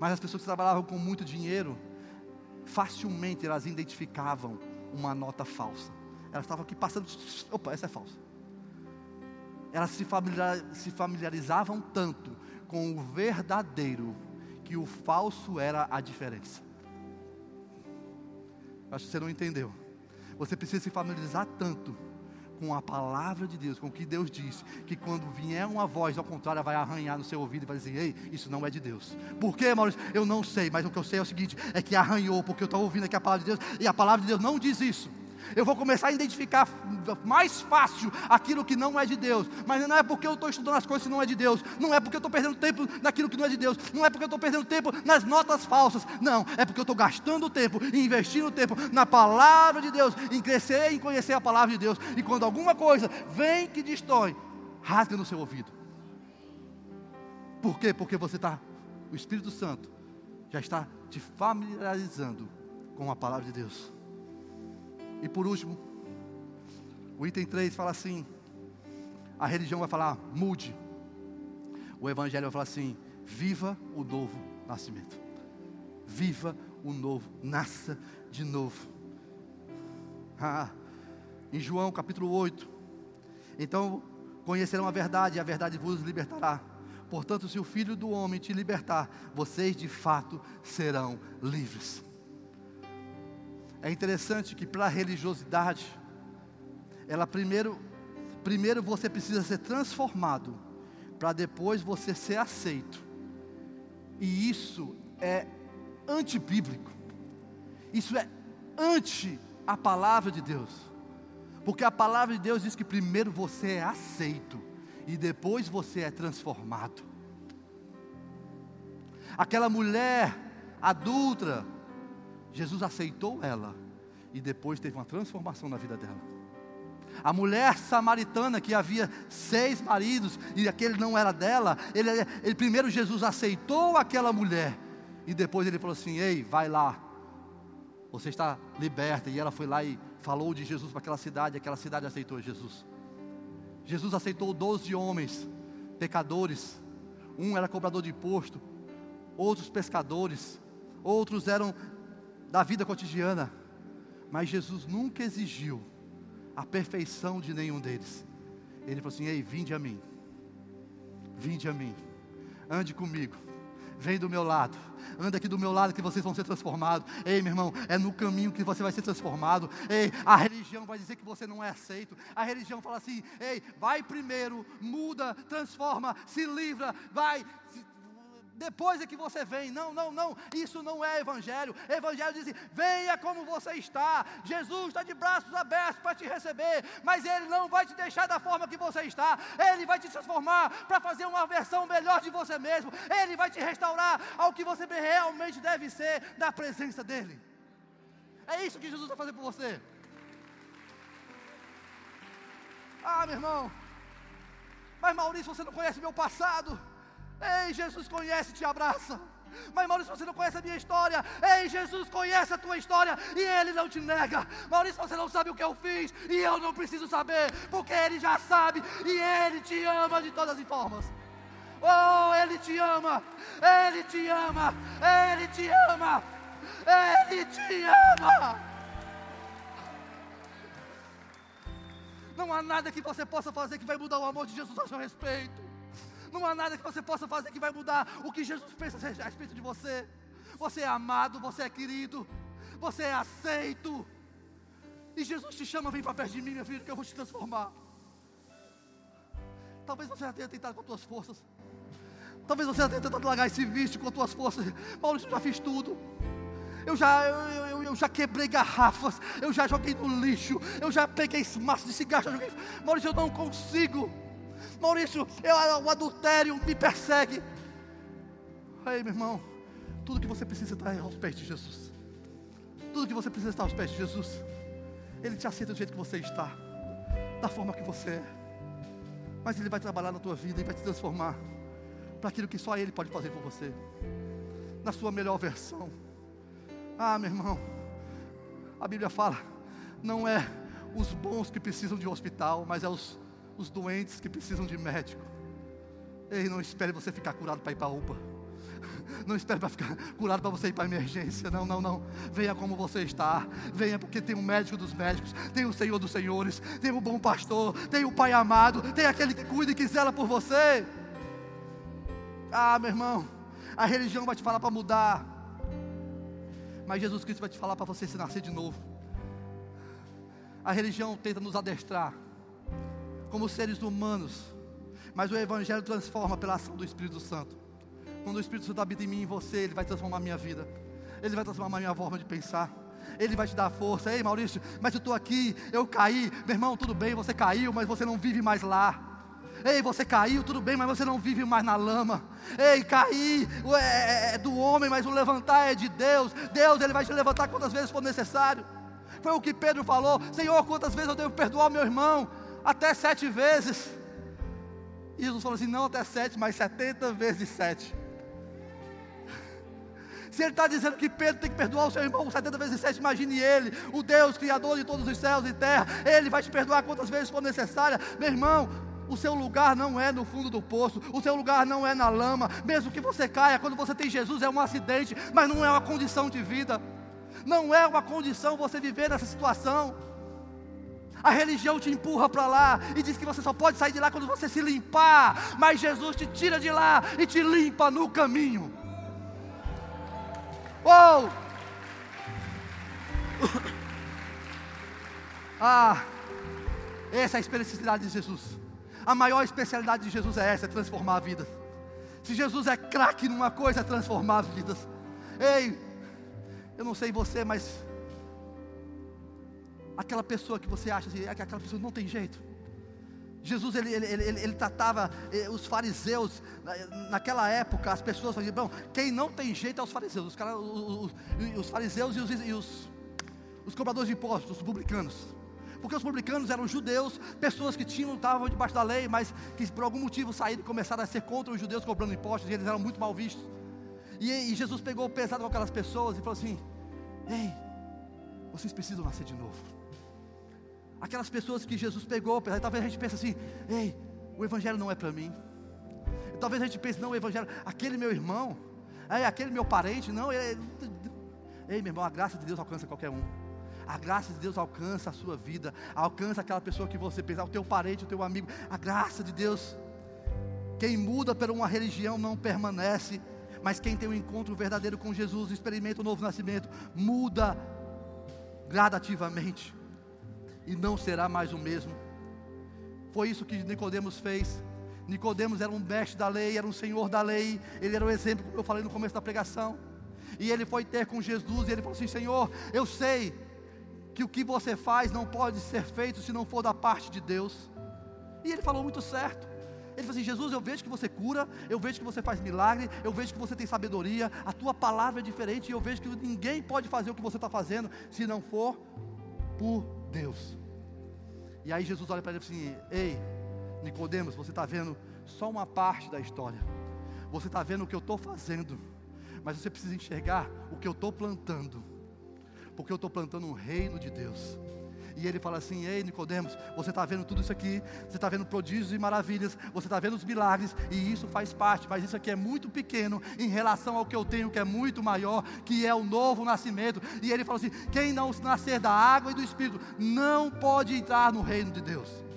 Mas as pessoas que trabalhavam com muito dinheiro, facilmente elas identificavam uma nota falsa. Elas estavam aqui passando, opa, essa é falsa. Elas se, se familiarizavam tanto com o verdadeiro que o falso era a diferença. Acho que você não entendeu. Você precisa se familiarizar tanto com a palavra de Deus, com o que Deus disse, que quando vier uma voz ao contrário, vai arranhar no seu ouvido e vai dizer: Ei, isso não é de Deus. Por quê, Maurício? Eu não sei, mas o que eu sei é o seguinte: é que arranhou, porque eu estou ouvindo aqui a palavra de Deus, e a palavra de Deus não diz isso. Eu vou começar a identificar mais fácil aquilo que não é de Deus. Mas não é porque eu estou estudando as coisas que não é de Deus. Não é porque eu estou perdendo tempo naquilo que não é de Deus. Não é porque eu estou perdendo tempo nas notas falsas. Não, é porque eu estou gastando tempo e investindo tempo na palavra de Deus, em crescer e conhecer a palavra de Deus. E quando alguma coisa vem que destrói, rasga no seu ouvido. Por quê? Porque você está, o Espírito Santo já está te familiarizando com a palavra de Deus. E por último, o item 3 fala assim: a religião vai falar, mude. O evangelho vai falar assim: viva o novo nascimento. Viva o novo, nasça de novo. Ah, em João capítulo 8, então conhecerão a verdade, e a verdade vos libertará. Portanto, se o Filho do Homem te libertar, vocês de fato serão livres. É interessante que para a religiosidade, ela primeiro, primeiro você precisa ser transformado, para depois você ser aceito. E isso é antibíblico. Isso é anti a palavra de Deus. Porque a palavra de Deus diz que primeiro você é aceito e depois você é transformado. Aquela mulher adulta, Jesus aceitou ela e depois teve uma transformação na vida dela. A mulher samaritana que havia seis maridos e aquele não era dela, ele, ele primeiro Jesus aceitou aquela mulher e depois ele falou assim: Ei, vai lá, você está liberta. E ela foi lá e falou de Jesus para aquela cidade, aquela cidade aceitou Jesus. Jesus aceitou doze homens, pecadores. Um era cobrador de imposto, outros pescadores, outros eram da vida cotidiana. Mas Jesus nunca exigiu a perfeição de nenhum deles. Ele falou assim: Ei, vinde a mim, vinde a mim, ande comigo, vem do meu lado, anda aqui do meu lado que vocês vão ser transformados. Ei, meu irmão, é no caminho que você vai ser transformado. Ei, a religião vai dizer que você não é aceito. A religião fala assim: Ei, vai primeiro, muda, transforma, se livra, vai, depois é que você vem. Não, não, não, isso não é evangelho. Evangelho diz: venha como você está. Jesus está de braços abertos para te receber, mas Ele não vai te deixar da forma que você está. Ele vai te transformar para fazer uma versão melhor de você mesmo. Ele vai te restaurar ao que você realmente deve ser da presença dEle. É isso que Jesus vai fazer por você. Ah, meu irmão, mas Maurício, você não conhece meu passado. Ei, Jesus conhece e te abraça. Mas Maurício, você não conhece a minha história. Ei, Jesus conhece a tua história e Ele não te nega. Maurício, você não sabe o que eu fiz e eu não preciso saber, porque Ele já sabe e Ele te ama de todas as formas. Oh, Ele te ama, Ele te ama, Ele te ama, Ele te ama. Não há nada que você possa fazer que vai mudar o amor de Jesus a seu respeito. Não há nada que você possa fazer que vai mudar o que Jesus pensa a respeito de você. Você é amado, você é querido, você é aceito. E Jesus te chama, vem para perto de mim, meu filho, que eu vou te transformar. Talvez você já tenha tentado com as tuas forças. Talvez você já tenha tentado largar esse vício com as tuas forças. Maurício, eu já fiz tudo. Eu já, eu, eu, eu, já quebrei garrafas, eu já joguei no lixo, eu já peguei maços de cigarro, já joguei. Maurício, eu não consigo. Maurício, eu, o adultério me persegue. Ei, meu irmão, tudo que você precisa estar aos pés de Jesus. Tudo que você precisa estar aos pés de Jesus. Ele te aceita do jeito que você está, da forma que você é. Mas Ele vai trabalhar na tua vida e vai te transformar para aquilo que só Ele pode fazer por você, na sua melhor versão. Ah, meu irmão, a Bíblia fala, não é os bons que precisam de um hospital, mas é os os doentes que precisam de médico. Ei, não espere você ficar curado para ir para a UPA. Não espere para ficar curado para você ir para a emergência. Não, não, não. Venha como você está. Venha porque tem o médico dos médicos, tem o Senhor dos senhores, tem o bom pastor, tem o Pai amado, tem aquele que cuida e que zela por você. Ah, meu irmão, a religião vai te falar para mudar. Mas Jesus Cristo vai te falar para você se nascer de novo. A religião tenta nos adestrar como seres humanos, mas o Evangelho transforma pela ação do Espírito Santo. Quando o Espírito Santo habita em mim e em você, ele vai transformar a minha vida, ele vai transformar a minha forma de pensar. Ele vai te dar força. Ei, Maurício, mas eu estou aqui, eu caí. Meu irmão, tudo bem, você caiu, mas você não vive mais lá. Ei, você caiu, tudo bem, mas você não vive mais na lama. Ei, cair é, é, é do homem, mas o levantar é de Deus. Deus, Ele vai te levantar quantas vezes for necessário. Foi o que Pedro falou: Senhor, quantas vezes eu devo perdoar meu irmão? Até sete vezes. E Jesus falou assim: não até sete, mas setenta vezes sete. Se ele está dizendo que Pedro tem que perdoar o seu irmão 70 vezes 7, imagine ele, o Deus, Criador de todos os céus e terra, ele vai te perdoar quantas vezes for necessária. Meu irmão, o seu lugar não é no fundo do poço, o seu lugar não é na lama, mesmo que você caia, quando você tem Jesus é um acidente, mas não é uma condição de vida, não é uma condição você viver nessa situação. A religião te empurra para lá e diz que você só pode sair de lá quando você se limpar, mas Jesus te tira de lá e te limpa no caminho. Oh! Ah, essa é a especialidade de Jesus. A maior especialidade de Jesus é essa, é transformar vidas. Se Jesus é craque numa coisa, é transformar vidas. Ei, eu não sei você, mas aquela pessoa que você acha assim, é aquela pessoa não tem jeito. Jesus ele, ele, ele, ele tratava eh, os fariseus, naquela época, as pessoas faziam, bom, quem não tem jeito é os fariseus, os, cara, os, os fariseus e, os, e os, os cobradores de impostos, os publicanos. Porque os publicanos eram judeus, pessoas que tinham, estavam debaixo da lei, mas que por algum motivo saíram e começaram a ser contra os judeus cobrando impostos, e eles eram muito mal vistos. E, e Jesus pegou pesado com aquelas pessoas e falou assim: Ei, vocês precisam nascer de novo aquelas pessoas que Jesus pegou, talvez a gente pense assim: ei, o Evangelho não é para mim. Talvez a gente pense: não, o Evangelho, aquele meu irmão, é, aquele meu parente, não, é, ei, meu irmão, a graça de Deus alcança qualquer um. A graça de Deus alcança a sua vida, alcança aquela pessoa que você pensa, o teu parente, o teu amigo. A graça de Deus. Quem muda por uma religião não permanece, mas quem tem um encontro verdadeiro com Jesus, experimenta o novo nascimento, muda gradativamente e não será mais o mesmo. Foi isso que Nicodemos fez. Nicodemos era um mestre da lei, era um senhor da lei, ele era o exemplo, como eu falei no começo da pregação. E ele foi ter com Jesus e ele falou assim: Senhor, eu sei que o que você faz não pode ser feito se não for da parte de Deus. E ele falou muito certo. Ele falou assim: Jesus, eu vejo que você cura, eu vejo que você faz milagre, eu vejo que você tem sabedoria, a tua palavra é diferente, e eu vejo que ninguém pode fazer o que você está fazendo se não for por Deus. E aí Jesus olha para ele e assim: Ei, Nicodemos, você está vendo só uma parte da história. Você está vendo o que eu estou fazendo, mas você precisa enxergar o que eu estou plantando, porque eu estou plantando um reino de Deus. E ele fala assim: Ei, Nicodemos, você está vendo tudo isso aqui, você está vendo prodígios e maravilhas, você está vendo os milagres, e isso faz parte, mas isso aqui é muito pequeno em relação ao que eu tenho, que é muito maior, que é o novo nascimento. E ele fala assim: quem não nascer da água e do Espírito não pode entrar no reino de Deus.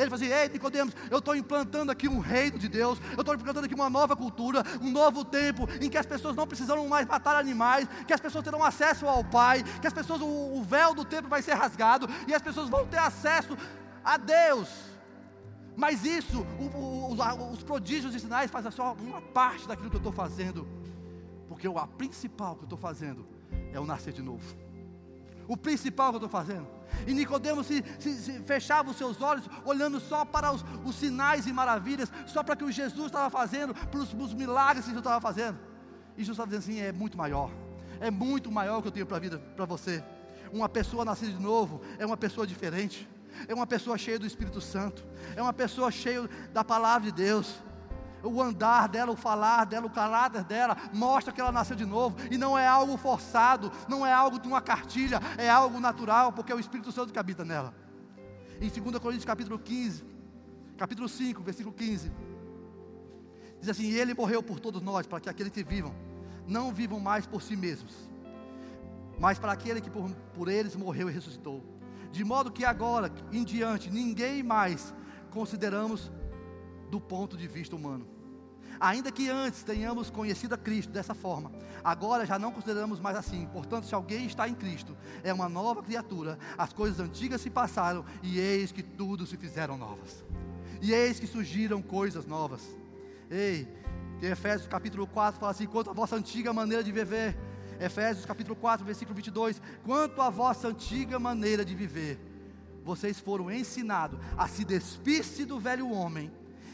Ele fala assim: Ei, Nicodemos, eu estou implantando aqui um reino de Deus, eu estou implantando aqui uma nova cultura, um novo tempo em que as pessoas não precisarão mais matar animais, que as pessoas terão acesso ao Pai, que as pessoas, o, o véu do templo vai ser rasgado e as pessoas vão ter acesso a Deus. Mas isso, o, o, os, os prodígios e sinais fazem só uma parte daquilo que eu estou fazendo, porque a principal que eu estou fazendo é o nascer de novo. O principal que eu estou fazendo. E Nicodemos se, se, se, fechava os seus olhos, olhando só para os, os sinais e maravilhas, só para que o Jesus estava fazendo, para os, os milagres que Jesus estava fazendo. E Jesus estava dizendo assim: é muito maior, é muito maior o que eu tenho para a vida, para você. Uma pessoa nascida de novo é uma pessoa diferente, é uma pessoa cheia do Espírito Santo, é uma pessoa cheia da palavra de Deus o andar dela, o falar dela, o caráter dela, mostra que ela nasceu de novo, e não é algo forçado, não é algo de uma cartilha, é algo natural, porque é o Espírito Santo que habita nela. Em 2 Coríntios capítulo 15, capítulo 5, versículo 15, diz assim: Ele morreu por todos nós, para que aqueles que vivam, não vivam mais por si mesmos, mas para aquele que por, por eles morreu e ressuscitou. De modo que agora em diante ninguém mais consideramos do ponto de vista humano. Ainda que antes tenhamos conhecido a Cristo dessa forma, agora já não consideramos mais assim. Portanto, se alguém está em Cristo, é uma nova criatura. As coisas antigas se passaram e eis que tudo se fizeram novas. E eis que surgiram coisas novas. Ei, em Efésios capítulo 4 fala assim: quanto à vossa antiga maneira de viver. Efésios capítulo 4, versículo 22. Quanto à vossa antiga maneira de viver, vocês foram ensinados a se despir-se do velho homem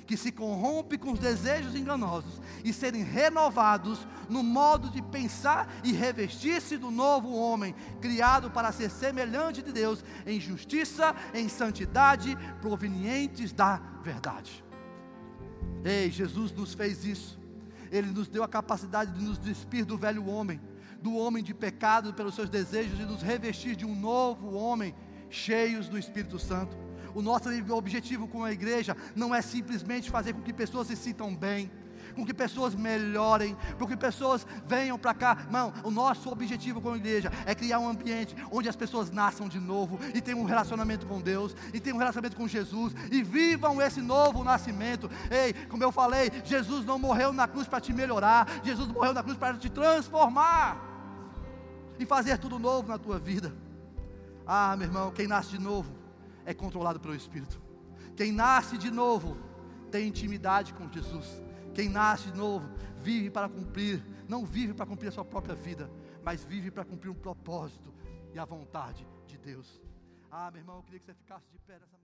que se corrompe com os desejos enganosos e serem renovados no modo de pensar e revestir-se do novo homem, criado para ser semelhante de Deus em justiça, em santidade, provenientes da verdade. Ei, Jesus nos fez isso. Ele nos deu a capacidade de nos despir do velho homem, do homem de pecado pelos seus desejos e nos revestir de um novo homem, cheios do Espírito Santo. O nosso objetivo com a igreja não é simplesmente fazer com que pessoas se sintam bem, com que pessoas melhorem, com que pessoas venham para cá. Não, o nosso objetivo com a igreja é criar um ambiente onde as pessoas nasçam de novo e tenham um relacionamento com Deus, e tenham um relacionamento com Jesus, e vivam esse novo nascimento. Ei, como eu falei, Jesus não morreu na cruz para te melhorar, Jesus morreu na cruz para te transformar e fazer tudo novo na tua vida. Ah, meu irmão, quem nasce de novo é controlado pelo Espírito. Quem nasce de novo tem intimidade com Jesus. Quem nasce de novo vive para cumprir, não vive para cumprir a sua própria vida, mas vive para cumprir um propósito e a vontade de Deus. Ah, meu irmão, eu queria que você ficasse de pé nessa.